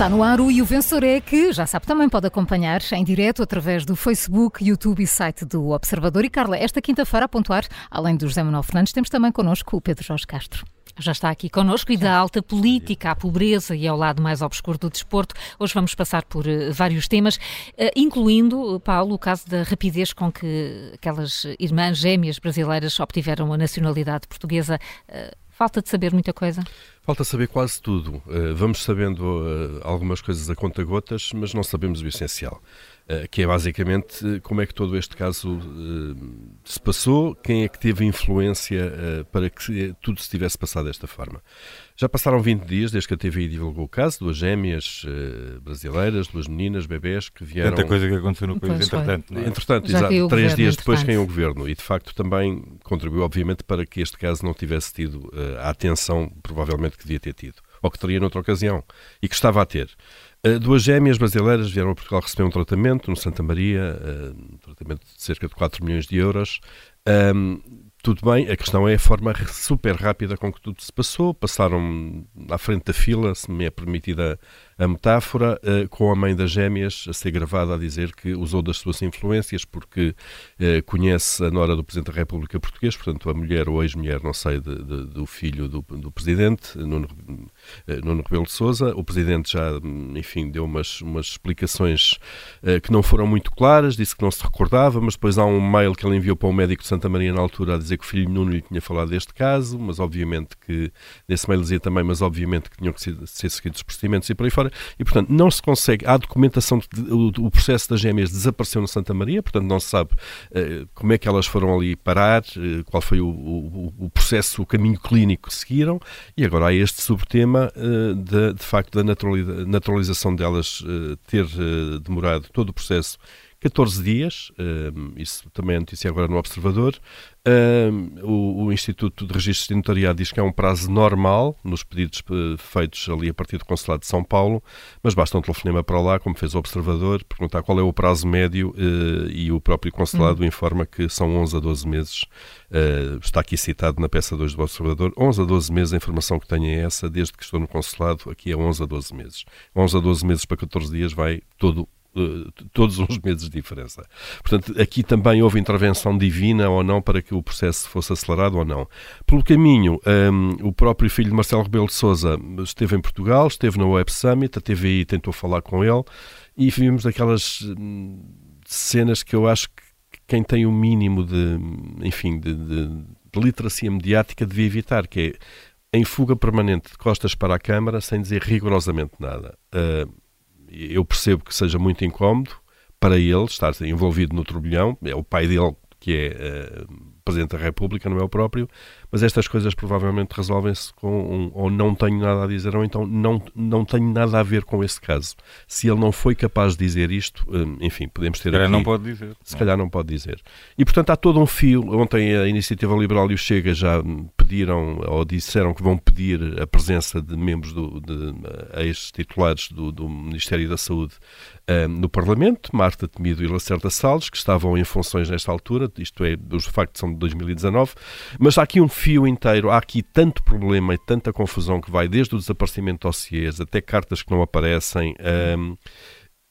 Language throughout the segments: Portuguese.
Está no ar o E o Vencedor é que, já sabe, também pode acompanhar em direto através do Facebook, YouTube e site do Observador. E Carla, esta quinta-feira a pontuar, além do José Manuel Fernandes, temos também connosco o Pedro Jorge Castro já está aqui connosco e da alta política à pobreza e ao lado mais obscuro do desporto. Hoje vamos passar por uh, vários temas, uh, incluindo, Paulo, o caso da rapidez com que aquelas irmãs gêmeas brasileiras obtiveram a nacionalidade portuguesa. Uh, falta de saber muita coisa? Falta saber quase tudo. vamos sabendo algumas coisas a conta-gotas, mas não sabemos o essencial. Eh, que é basicamente eh, como é que todo este caso se passou, quem é que teve influência para que tudo se tivesse passado desta forma. Já passaram 20 dias desde que a TVI divulgou o caso, duas gêmeas brasileiras, duas meninas, bebés que vieram... Tanta coisa que aconteceu no país, entretanto. É? Entretanto, exato, três dias depois caiu o governo e de facto também contribuiu obviamente para que este caso não tivesse tido a atenção provavelmente que devia ter tido, ou que teria noutra ocasião, e que estava a ter. Uh, duas gêmeas brasileiras vieram a Portugal receber um tratamento no Santa Maria, uh, um tratamento de cerca de 4 milhões de euros. Tudo bem, a questão é a forma super rápida com que tudo se passou. Passaram à frente da fila, se me é permitida a metáfora, uh, com a mãe das gêmeas a ser gravada a dizer que usou das suas influências porque uh, conhece a nora do Presidente da República Portuguesa, portanto a mulher ou ex-mulher, não sei, de, de, do filho do, do Presidente, Nuno, uh, Nuno Rebelo de Sousa. O Presidente já, enfim, deu umas, umas explicações que não foram muito claras, disse que não se recordava, mas depois há um mail que ele enviou para o médico de Santa Maria na altura a dizer que o filho Nuno lhe tinha falado deste caso, mas obviamente que, nesse mail dizia também, mas obviamente que tinham que ser, ser seguidos os procedimentos e por aí fora e, portanto, não se consegue. Há documentação, de, o, o, processo das gêmeas desapareceu no Santa Maria, portanto, não se sabe uh, como é que elas foram ali parar, uh, qual foi o, o, o, processo, o caminho clínico que seguiram, e agora há este subtema uh, de, de facto da naturalização delas ter demorado todo o processo 14 dias, isso também é notícia agora no Observador. o, o, Instituto de Registros de Notariado diz que é um prazo normal nos pedidos eh, feitos ali a partir do Consulado de São Paulo, mas basta um telefonema para lá, como fez o Observador, perguntar qual é o prazo médio eh, e o próprio Consulado hum. informa que são 11 a 12 meses. Eh, está aqui citado na peça 2 do Observador. 11 a 12 meses, a informação que tenho é essa, desde que estou no Consulado, aqui é 11 a 12 meses. 11 a 12 meses para 14 dias vai todo todos os meses de diferença. Portanto, aqui também houve intervenção divina ou não para que o processo fosse acelerado ou não. Pelo caminho, um, o próprio filho de Marcelo Rebelo de Sousa esteve em Portugal, esteve na Web Summit, a TVI tentou falar com ele e vimos aquelas hum, cenas que eu acho que quem tem o mínimo de, enfim, de, de, de literacia mediática devia evitar, que é em fuga permanente de costas para a Câmara sem dizer rigorosamente nada. Uh, eu percebo que seja muito incómodo para ele estar envolvido no turbilhão, é o pai dele que é uh, Presidente da República, não é o próprio, mas estas coisas provavelmente resolvem-se com um, ou não tenho nada a dizer, ou então não, não tenho nada a ver com esse caso. Se ele não foi capaz de dizer isto, hum, enfim, podemos ter. Se calhar aqui, não pode dizer. Se não. calhar não pode dizer. E portanto há todo um fio. Ontem a Iniciativa Liberal e o Chega já pediram ou disseram que vão pedir a presença de membros do, de, ex-titulares do, do, Ministério da Saúde um, no Parlamento, Marta Temido e Lacerda Salles, que estavam em funções nesta altura, isto é, os factos são de 2019, mas há aqui um fio inteiro, há aqui tanto problema e tanta confusão que vai desde o desaparecimento de dossiês até cartas que não aparecem. Um,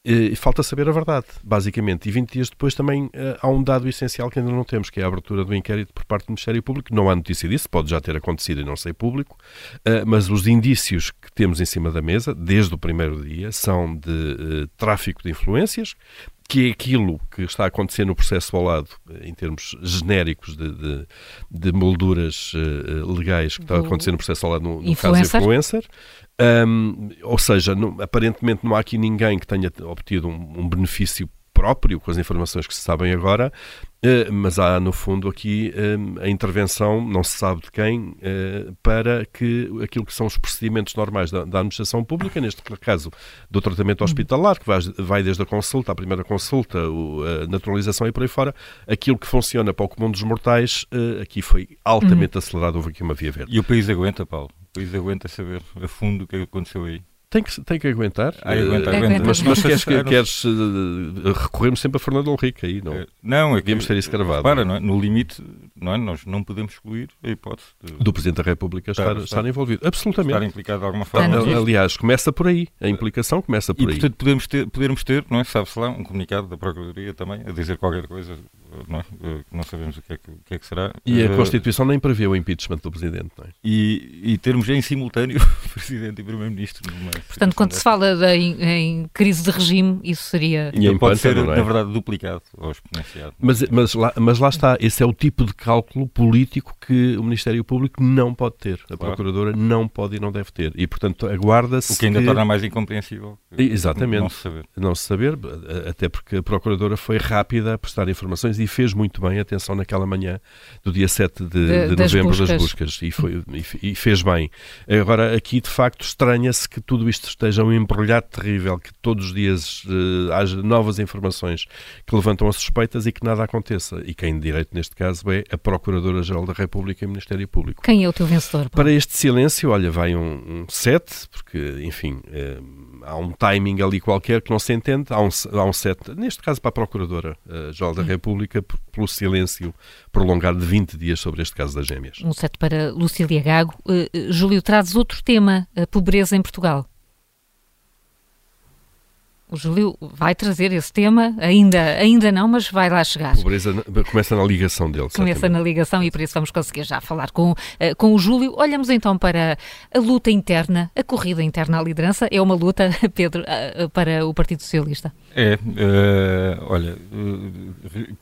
e falta saber a verdade, basicamente. E 20 dias depois também uh, há um dado essencial que ainda não temos, que é a abertura do inquérito por parte do Ministério Público. Não há notícia disso, pode já ter acontecido e não ser público, uh, mas os indícios que temos em cima da mesa, desde o primeiro dia, são de tráfico de influências, que é aquilo que está a acontecer no processo ao lado, em termos genéricos de, de, de molduras uh, legais que está a acontecer no processo ao lado no, no caso influencer. Um, ou seja, não, aparentemente não há aqui ninguém que tenha obtido um, um benefício próprio, com as informações que se sabem agora, eh, mas há, no fundo, aqui eh, a intervenção, não se sabe de quem, eh, para que aquilo que são os procedimentos normais da, administração pública, neste caso do tratamento hospitalar, que vai, desde a consulta, a primeira consulta, a naturalização e por aí fora, aquilo que funciona para o comum dos mortais, aqui foi altamente uhum. acelerado, houve aqui uma via verde. E o país aguenta, Paulo? País aguenta saber a fundo o que aconteceu aí? Tem que, tem que aguentar. Ah, aguenta, aguenta. Mas, mas queres, que, queres uh, recorremos sempre a Fernando Henrique aí, não? Não, é que, Devíamos ter isso gravado. Para, não é? no limite, não é? nós não podemos excluir a hipótese de, do Presidente da República estar, estar, estar envolvido. Absolutamente. Estar implicado de alguma forma. Aliás, começa por aí. A implicação começa por e, aí. E, portanto, podemos ter, podermos ter, não é? Sabe-se lá, um comunicado da Procuradoria também a dizer qualquer coisa não, é? não sabemos o que, é que, o que, é que, será. E a Constituição nem prevê o impeachment do Presidente, não é? E, e termos em simultâneo Presidente e Primeiro-Ministro. Portanto, quando se fala de, em, em, crise de regime, isso seria... E então pode ser, é? na verdade, duplicado ou exponenciado. Mas, mas, lá, mas lá está, esse é o tipo de cálculo político que o Ministério Público não pode ter. A claro. Procuradora não pode e não deve ter. E, portanto, aguarda-se O que ainda que... torna mais incompreensível. Exatamente. Não se saber. Não se saber, até porque a Procuradora foi rápida a prestar informações e fez muito bem, atenção, naquela manhã do dia 7 de, de, de das novembro buscas. das buscas e, foi, e, e, fez bem. Agora, aqui de facto estranha-se que tudo isto esteja um embrulhado terrível, que todos os dias uh, haja novas informações que levantam as suspeitas e que nada aconteça. E quem de direito neste caso é a Procuradora-Geral da República e o Ministério Público. Quem é o teu vencedor? Paulo? Para este silêncio, olha, vai um 7, um porque, enfim. Uh, há um timing ali qualquer que não se entende, há um, há um set, neste caso para a Procuradora-Geral uh, da República, pelo silêncio prolongado de 20 dias sobre este caso das gêmeas. Um set para Lucília Gago. Uh, Júlio, trazes outro tema, a pobreza em Portugal. O Júlio vai trazer esse tema, ainda, ainda não, mas vai lá chegar. Pobreza começa na ligação dele. Começa certamente. na ligação e por isso vamos conseguir já falar com, uh, com o Júlio. Olhamos então para a luta interna, a corrida interna à liderança. É uma luta, Pedro, uh, para o Partido Socialista? É, uh, olha,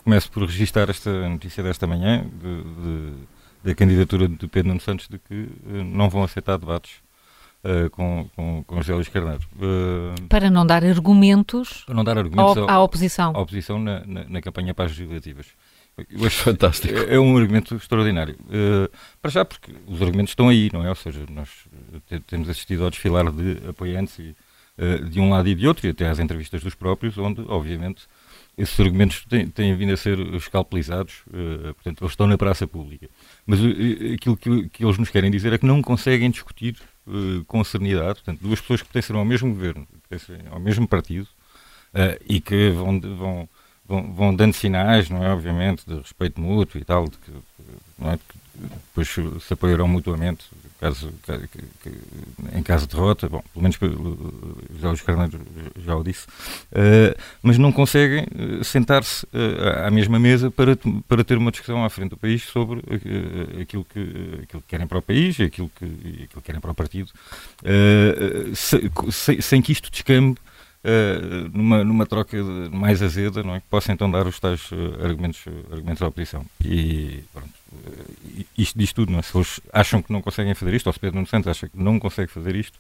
começo por registrar esta notícia desta manhã de, de, da candidatura de Pedro Nuno Santos de que não vão aceitar debates uh, com, com, com José Luís Carneiro. Uh, para não dar argumentos, não dar argumentos ao, à oposição, à oposição na, na, na campanha para as legislativas. Eu acho fantástico. É, é um argumento extraordinário. Uh, para já, porque os argumentos estão aí, não é? Ou seja, nós temos assistido ao desfilar de apoiantes e, uh, de um lado e de outro, e até às entrevistas dos próprios, onde, obviamente, esses argumentos têm, têm vindo a ser escalpelizados, uh, portanto, eles estão na praça pública. Mas aquilo que, que, eles nos querem dizer é que não conseguem discutir uh, com serenidade, portanto, duas pessoas que pertencem ao mesmo governo, ao mesmo partido uh, e que vão, vão, vão, vão, dando sinais, não é, obviamente, de respeito mútuo e tal, de que, não é, que depois se apoiarão mutuamente caso, em caso de derrota, bom, pelo menos já os Carneiro já o disse, uh, mas não conseguem uh, sentar-se uh, à mesma mesa para, para ter uma discussão à frente do país sobre aquilo, que, aquilo que querem para o país e aquilo que, aquilo que querem para o partido, se, se, sem que isto descambe Uh, numa, numa troca mais azeda, não é? que possa então dar os tais uh, argumentos, argumentos à oposição. E pronto, uh, isto diz tudo, não é? se eles acham que não conseguem fazer isto, ou se Pedro Nuno Santos acha que não consegue fazer isto,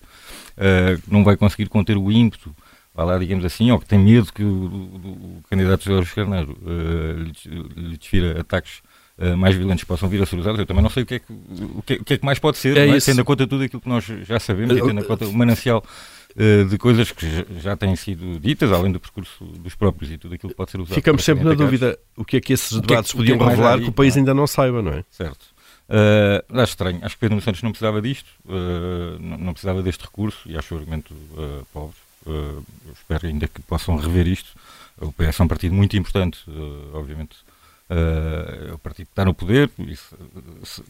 não vai conseguir conter o ímpeto, vá lá, digamos assim, ou que tem medo que o, o, o candidato Jorge Carneiro lhe, lhe desfira ataques mais violentos possam vir a ser usados, eu também não sei o que é que, o que, é, o que, é que mais pode ser, é é? tendo em conta tudo aquilo que nós já sabemos e tendo em conta o manancial eh, de coisas que já têm sido ditas, além do percurso dos próprios e tudo aquilo que pode ser usado. Ficamos sempre na dúvida o que é que esses debates que, podiam que é revelar que o país ainda não saiba, não é? Certo. Uh, acho estranho. Acho que Pedro Santos não precisava disto, uh, não, não, precisava deste recurso e acho o argumento uh, pobre. Uh, espero ainda que possam rever isto. O PS é um partido muito importante, obviamente. é o partido que está no poder, isso, se,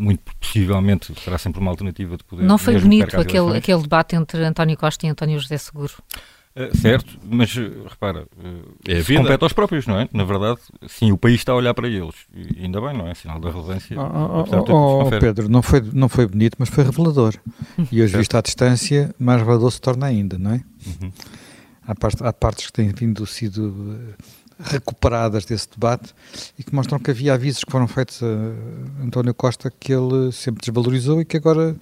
muito possivelmente será sempre uma alternativa de poder. Não foi bonito aquele, aquele debate entre António Costa e António José Seguro? Uh, certo, mas uh, repara, uh, é compete aos próprios, não é? Na verdade, sim, o país está a olhar para eles. E ainda bem, não é? Sinal da relevância. Oh, oh, oh Pedro, não foi, não foi bonito, mas foi revelador. E hoje, visto à distância, mais revelador se torna ainda, não é? Uhum. Há, part, há partes que têm vindo sido recuperadas desse debate e que mostram que havia avisos que foram feitos a António Costa que ele sempre desvalorizou e que agora,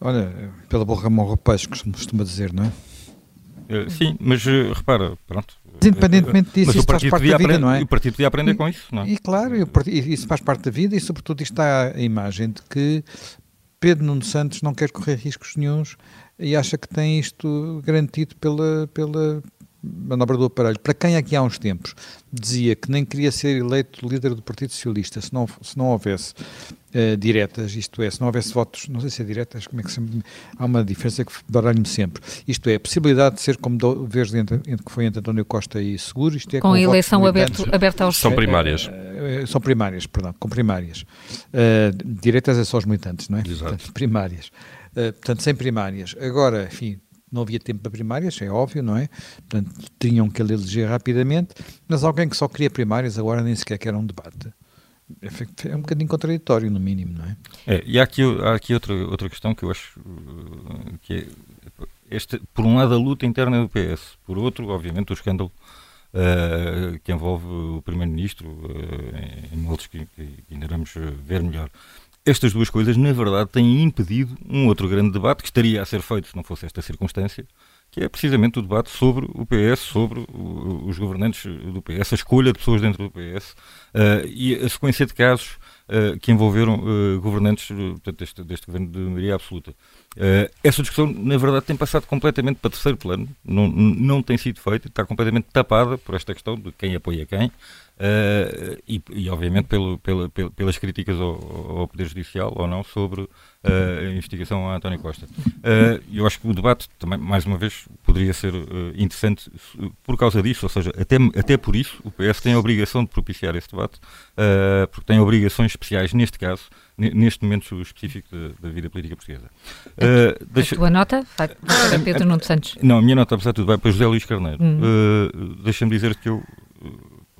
olha, pela boca morre o peixe, costuma dizer, não é? Eh, sim, mas eh, repara, pronto. Independentemente disso, isso faz parte da vida, não é? o partido podia aprender e, com isso, não é? E claro, isso faz parte da vida e sobretudo está a imagem de que Pedro Nuno Santos não quer correr riscos nenhums e acha que tem isto garantido pela, pela manobra do aparelho, para quem aqui há uns tempos dizia que nem queria ser eleito líder do Partido Socialista se não, se não houvesse uh, diretas, isto é, se não houvesse votos, não sei se é diretas, como é que se, há uma diferença que baralho-me sempre, isto é, a possibilidade de ser como do, vez entre, entre, que foi entre António Costa e Seguro, isto é com, com a eleição aberto, aberta aos... São primárias. Uh, são primárias, perdão, com primárias. Uh, diretas é só os militantes, não é? Exato. Portanto, primárias. portanto, sem primárias. Agora, enfim, não havia tempo para primárias, é óbvio, não é? Portanto, tinham que eleger rapidamente, mas alguém que só queria primárias agora nem sequer quer um debate. É, é um bocadinho contraditório, no mínimo, não é? é e há aqui, há aqui outra, outra questão que eu acho uh, que é, este, por um lado, a luta interna do PS, por outro, obviamente, o escândalo uh, que envolve o Primeiro-Ministro, uh, em moldes que, que ainda vamos ver melhor estas duas coisas, na verdade, têm impedido um outro grande debate que estaria a ser feito se não fosse esta circunstância, que é precisamente o debate sobre o PS, sobre os governantes do PS, a escolha de pessoas dentro do PS uh, e a sequência de casos uh, que envolveram uh, governantes portanto, deste, deste, governo de maioria absoluta. essa discussão, na verdade, tem passado completamente para terceiro plano, não, não tem sido feita, está completamente tapada por esta questão de quem apoia quem. Uh, e, e, obviamente pelo, pela, pelas críticas ao, ao, Poder Judicial ou não sobre uh, a investigação a António Costa. Uh, eu acho que o debate também, mais uma vez, poderia ser interessante por causa disso, ou seja, até, até por isso o PS tem a obrigação de propiciar esse debate, porque tem obrigações especiais, neste caso, neste momento específico da, da vida política portuguesa. Uh, deixa... A tua nota vai para Pedro Nuno Santos? Não, a minha nota, apesar de tudo, vai para José Luís Carneiro. Hum. Deixa-me dizer que eu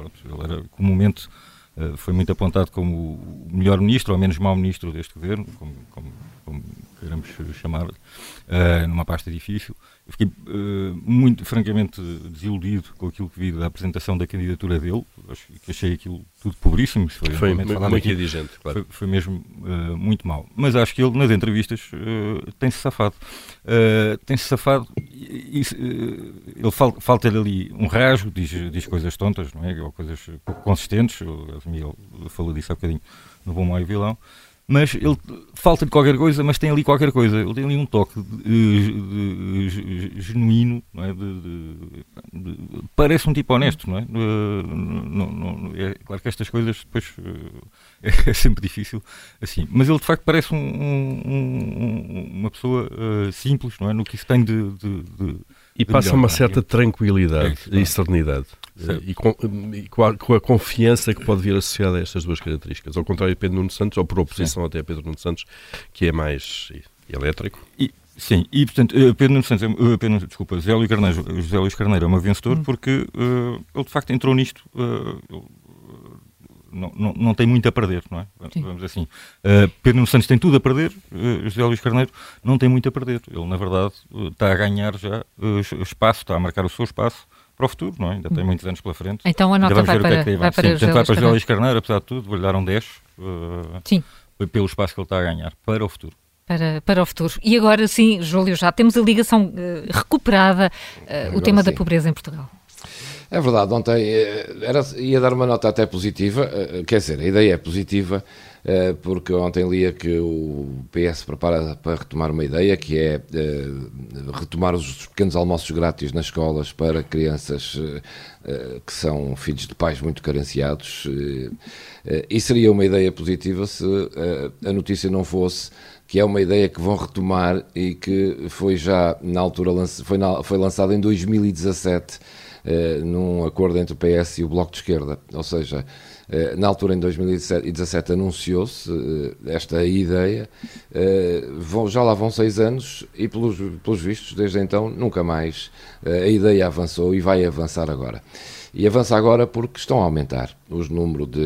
Pronto, ele era comumente uh, foi muito apontado como o melhor ministro ou menos mau ministro deste governo, como, como, como queremos chamar, uh, numa pasta difícil. Eu fiquei uh, muito, francamente, desiludido com aquilo que vi da apresentação da candidatura dele. Acho que achei aquilo tudo pobríssimo. Foi, foi muito indigente, claro. Foi, foi mesmo uh, muito mal. Mas acho que ele, nas entrevistas, tem-se safado. tem-se safado e, ele fal, falta-lhe ali um rasgo, diz, diz coisas tontas, não é? Ou coisas consistentes. O Miguel falou disso há bocadinho no Bom Mau e Vilão mas ele falta de qualquer coisa, mas tem ali qualquer coisa. Ele tem ali um toque de, de, de, genuíno, é? parece um tipo honesto, não é? Não, não, é? Claro que estas coisas depois é, é, sempre difícil assim, mas ele de facto parece um, um, uma pessoa uh, simples, não é? No que isso tem de. e passa melhor, uma é? certa tranquilidade é, e serenidade. E, com, e com, a, com, a, confiança que pode vir associada a estas duas características. Ao contrário de Pedro Nuno Santos, ou por oposição sim. até a Pedro Nuno Santos, que é mais elétrico. E, sim, e portanto, eh, Pedro Nuno Santos, uh, Pedro, desculpa, José Luís Carneiro, José Luís Carneiro é um vencedor hum. porque uh, ele de facto entrou nisto. Uh, não, não, não, tem muito a perder, não é? Sim. Vamos assim. Uh, Pedro Nuno Santos tem tudo a perder, uh, José Luís Carneiro não tem muito a perder. Ele, na verdade, uh, está a ganhar já espaço, está a marcar o seu espaço para o futuro, não é? Ainda tem muitos anos pela frente. Então a nota vai, para, é vai, vai para, Sim, José, vai para José Luís Carneiro, apesar de tudo, vou-lhe dar um 10 uh, Sim. pelo espaço que ele está a ganhar para o futuro. Para, para o futuro. E agora sim, Júlio, já temos a ligação uh, recuperada, uh, o tema sim. da pobreza em Portugal. É verdade, ontem era, ia dar uma nota até positiva, quer dizer, a ideia é positiva, eh, porque ontem lia que o PS prepara para retomar uma ideia que é eh, retomar os pequenos almoços grátis nas escolas para crianças eh, que são filhos de pais muito carenciados. E seria uma ideia positiva se a notícia não fosse que é uma ideia que vão retomar e que foi já na altura foi lançada em 2017 num acordo entre o PS e o Bloco de Esquerda, ou seja, eh, na altura, em 2017, anunciou-se eh, esta ideia. Eh, já lá vão seis anos e, pelos, pelos vistos, desde então, nunca mais a ideia avançou e vai avançar agora. E avança agora porque estão a aumentar os número de,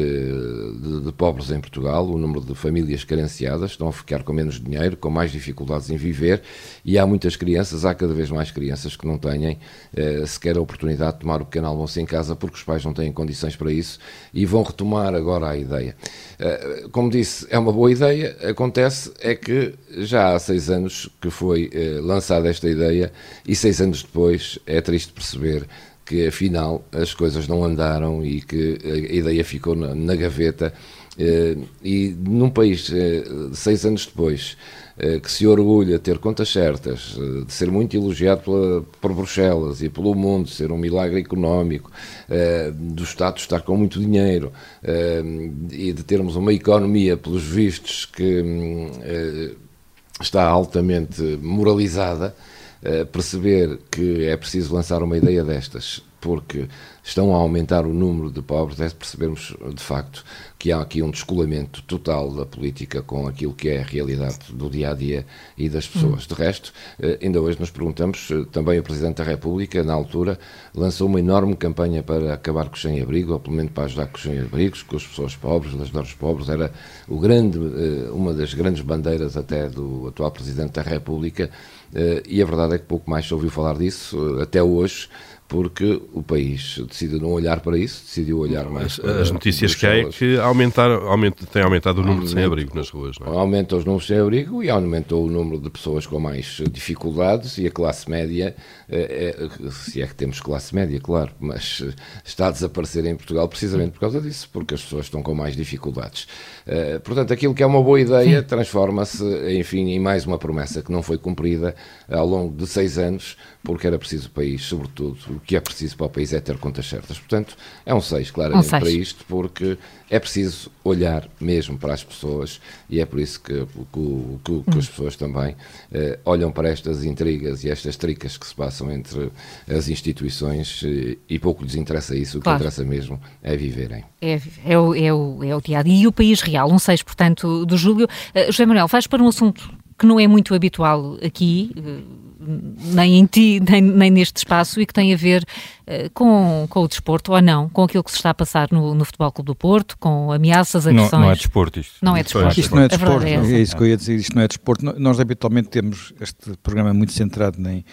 de, de, pobres em Portugal, o número de famílias carenciadas, estão a ficar com menos dinheiro, com mais dificuldades em viver, e há muitas crianças, há cada vez mais crianças que não têm eh, sequer a oportunidade de tomar o pequeno almoço em casa porque os pais não têm condições para isso e vão retomar agora a ideia. Eh, como disse, é uma boa ideia, acontece é que já há seis anos que foi eh, lançada esta ideia e seis anos depois é triste perceber que afinal as coisas não andaram e que a ideia ficou na, na gaveta. Uh, e num país, uh, seis anos depois, eh, que se orgulha de ter contas certas, de ser muito elogiado pela, por Bruxelas e pelo mundo, ser um milagre económico, do Estado estar com muito dinheiro e de termos uma economia, pelos vistos, que hum, está altamente moralizada, perceber que é preciso lançar uma ideia destas, porque estão a aumentar o número de pobres, é percebermos de facto que há aqui um descolamento total da política com aquilo que é a realidade do dia a dia e das pessoas. Hum. De resto, eh, ainda hoje nos perguntamos, eh, também o Presidente da República, na altura, lançou uma enorme campanha para acabar com o sem-abrigo, ou pelo menos para ajudar com os sem-abrigos, com as pessoas pobres, ajudar os pobres. Era o grande, eh, uma das grandes bandeiras até do atual Presidente da República, e a verdade é que pouco mais se ouviu falar disso até hoje porque o país decidiu não olhar para isso, decidiu olhar mais para As notícias que há é que aumentar, aumenta, tem aumentado o número de sem-abrigo nas ruas. Não é? Aumenta os números de sem-abrigo e aumentou o número de pessoas com mais dificuldades e a classe média, é, é, se é que temos classe média, claro, mas está a desaparecer em Portugal precisamente por causa disso, porque as pessoas estão com mais dificuldades. Uh, portanto, aquilo que é uma boa ideia transforma-se, enfim, em mais uma promessa que não foi cumprida ao longo de seis anos, porque era preciso o país, sobretudo, o que é preciso para o país é ter contas certas. Portanto, é um 6, claramente, um seis. para isto, porque é preciso olhar mesmo para as pessoas e é por isso que, que, que, que as pessoas também eh, olham para estas intrigas e estas tricas que se passam entre as instituições eh, e pouco lhes interessa isso, o claro. que interessa mesmo é viverem. É, é, o, é, o, é o dia. E o país real, um 6, portanto, do Júlio. Uh, José Manuel, vais para um assunto que não é muito habitual aqui. Uh, nem em ti, nem, nem neste espaço, e que tem a ver uh, com, com o desporto, ou não, com aquilo que se está a passar no, no Futebol Clube do Porto, com ameaças, agressões. Não, não é desporto isto. Não é desporto. Isto não é desporto, é, é, isso que eu ia dizer, isto não é desporto. Nós habitualmente temos este programa muito centrado em,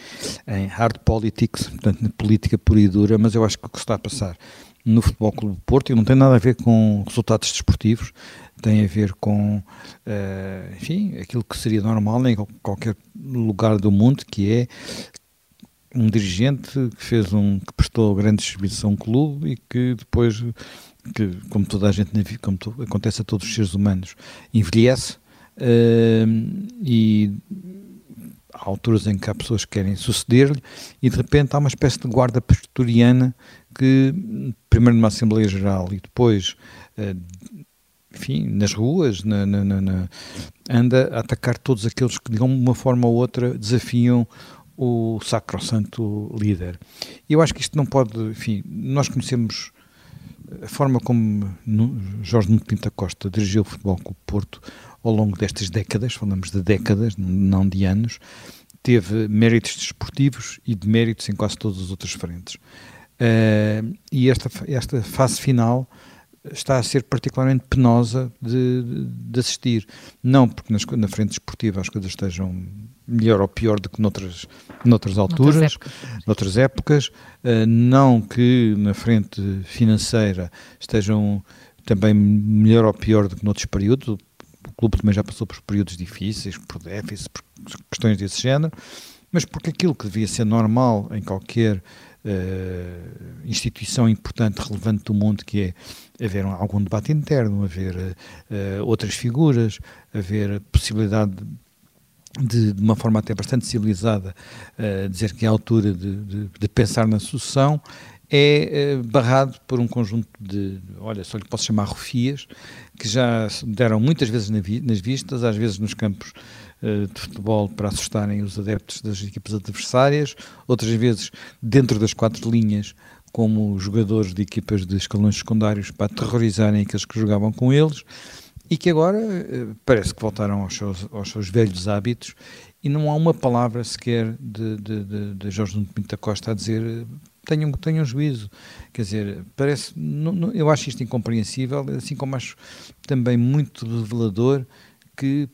em hard politics, portanto, na política pura e dura, mas eu acho que o que se está a passar no Futebol Clube do Porto, e não tem nada a ver com resultados desportivos, tem a ver com, uh, enfim, aquilo que seria normal em qualquer lugar do mundo, que é um dirigente que fez um que prestou grandes serviços a um clube e que depois que como toda a gente como acontece a todos os seres humanos envelhece uh, e há alturas em que há pessoas que querem suceder-lhe e de repente há uma espécie de guarda pastoriana que primeiro numa Assembleia Geral e depois uh, enfim, nas ruas, na, na, na, anda a atacar todos aqueles que, de uma forma ou outra, desafiam o sacrosanto líder. Eu acho que isto não pode, enfim, nós conhecemos a forma como Jorge Nuno Pinta Costa dirigiu o Futebol com o Porto ao longo destas décadas, falamos de décadas, não de anos, teve méritos desportivos e de méritos em quase todas as outras frentes. Uh, e esta, esta fase final está a ser particularmente penosa de, de assistir. Não porque nas, na frente esportiva as coisas estejam melhor ou pior do que noutras, noutras alturas, noutras épocas, noutras épocas uh, não que na frente financeira estejam também melhor ou pior do que noutros períodos. Clube também já passou por períodos difíceis, por déficit, por questões desse género, mas porque aquilo que devia ser normal em qualquer uh, instituição importante, relevante do mundo, que é haver algum debate interno, haver uh, outras figuras, haver a possibilidade de, de, uma forma até bastante civilizada, uh, dizer que é a altura de, de, de pensar na sucessão, é barrado por um conjunto de, olha, só lhe posso chamar rufias, que já deram muitas vezes nas vistas, às vezes nos campos eh, de futebol para assustarem os adeptos das equipas adversárias, outras vezes dentro das quatro linhas como jogadores de equipas de escalões secundários para aterrorizarem aqueles que jogavam com eles e que agora eh, parece que voltaram aos seus, aos seus velhos hábitos e não há uma palavra sequer de, de, de, Jorge Nuno Pinto da Costa a dizer eh, tenham, tenham juízo. Quer dizer, parece, não, não, eu acho isto incompreensível, assim como acho também muito revelador que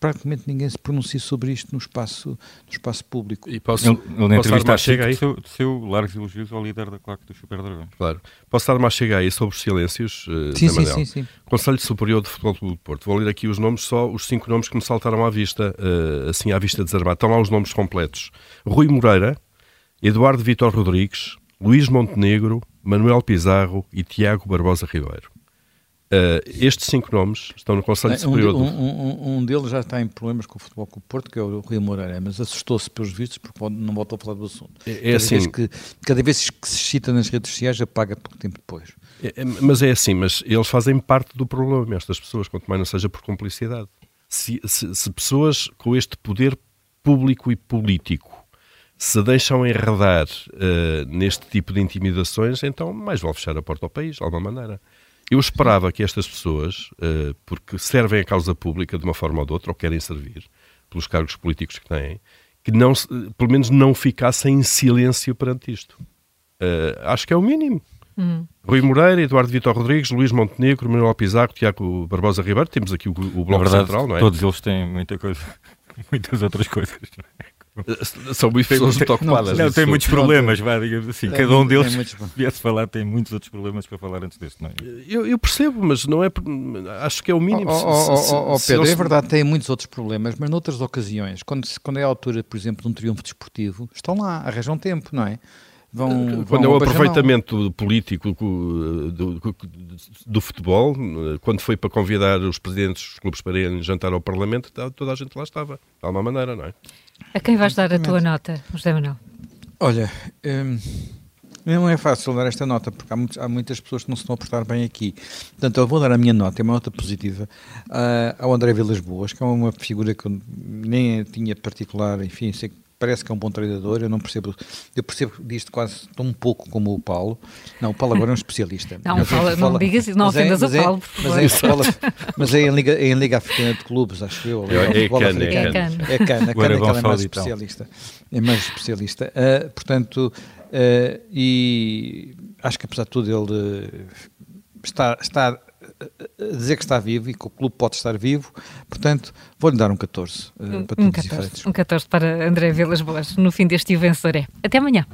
praticamente ninguém se pronuncia sobre isto no espaço, no espaço público. E posso, ele, ele na entrevista chega aí seu, seu largos elogios ao líder da claque dos Super Dragões. Claro. Posso dar mais chega aí sobre os silêncios, uh, sim, sim, sim, sim, Conselho Superior de Futebol do Porto. Vou ler aqui os nomes, só os cinco nomes que me saltaram à vista, uh, assim à vista desarmada. Estão lá os nomes completos. Rui Moreira, Eduardo Vitor Rodrigues, Luís Montenegro, Manuel Pizarro e Tiago Barbosa Ribeiro. Uh, estes cinco nomes estão no Conselho Superior. Um, um, um, deles já está em problemas com o futebol com o Porto, que é o Rui Moreira, mas assustou-se pelos vistos porque não voltou a falar do assunto. É, é cada assim. Vez que, cada vez que se cita nas redes sociais, apaga pouco tempo depois. É, é, mas é assim, mas eles fazem parte do problema, estas pessoas, quanto mais não seja por cumplicidade. Se, se, se pessoas com este poder público e político se deixam enredar uh, neste tipo de intimidações, então mais vale fechar a porta ao país, de alguma maneira. Eu esperava que estas pessoas, uh, porque servem a causa pública de uma forma ou de outra, ou querem servir, pelos cargos políticos que têm, que não, pelo menos não ficassem em silêncio perante isto. Uh, acho que é o mínimo. Uhum. Rui Moreira, Eduardo Vitor Rodrigues, Luís Montenegro, Manuel Pizarro, Tiago Barbosa Ribeiro, temos aqui o, o Bloco verdade, Central, não é? Todos eles têm muita coisa, muitas outras coisas. São muito pessoas muito ocupadas. Não, tem muitos problemas, vá, digamos assim. É, Cada um deles, viesse falar, tem muitos outros problemas para falar antes deste, não é? Eu, eu percebo, mas não é. Acho que é o mínimo. Oh, oh, oh, oh Pedro, é verdade, tem muitos outros problemas, mas noutras ocasiões, quando, quando é a altura, por exemplo, de um triunfo desportivo, estão lá, arranjam tempo, não é? Vão, quando vão é o aproveitamento político do, do, do, futebol, quando foi para convidar os presidentes dos clubes para irem jantar ao Parlamento, toda a gente lá estava, de alguma maneira, não é? A quem vais dar a tua nota, José Manuel? Olha, hum, não é fácil dar esta nota, porque há, muitos, há, muitas pessoas que não se estão a portar bem aqui. Portanto, eu vou dar a minha nota, é uma nota positiva, uh, ao André Vilas Boas, que é uma figura que eu nem tinha particular, enfim, sei que parece que é um bom treinador, eu não percebo, eu percebo disto quase tão um pouco como o Paulo. Não, o Paulo agora é um especialista. Não, fala, não digas isso, não ofendas o é- Paulo, por mas, é, mas é em Liga, é em Liga Africana de Clubes, acho eu. É, é, Cana, é Cana. É Cana, Cana, Cana é mais especialista. É mais especialista. Uh, portanto, uh, e acho que apesar de tudo ele está, está dizer que está vivo e que o clube pode estar vivo, portanto, vou-lhe dar um 14 uh, para todos um 14, os efeitos. Um 14 para André Vilas Boas no fim deste O Vencedor é. Até amanhã.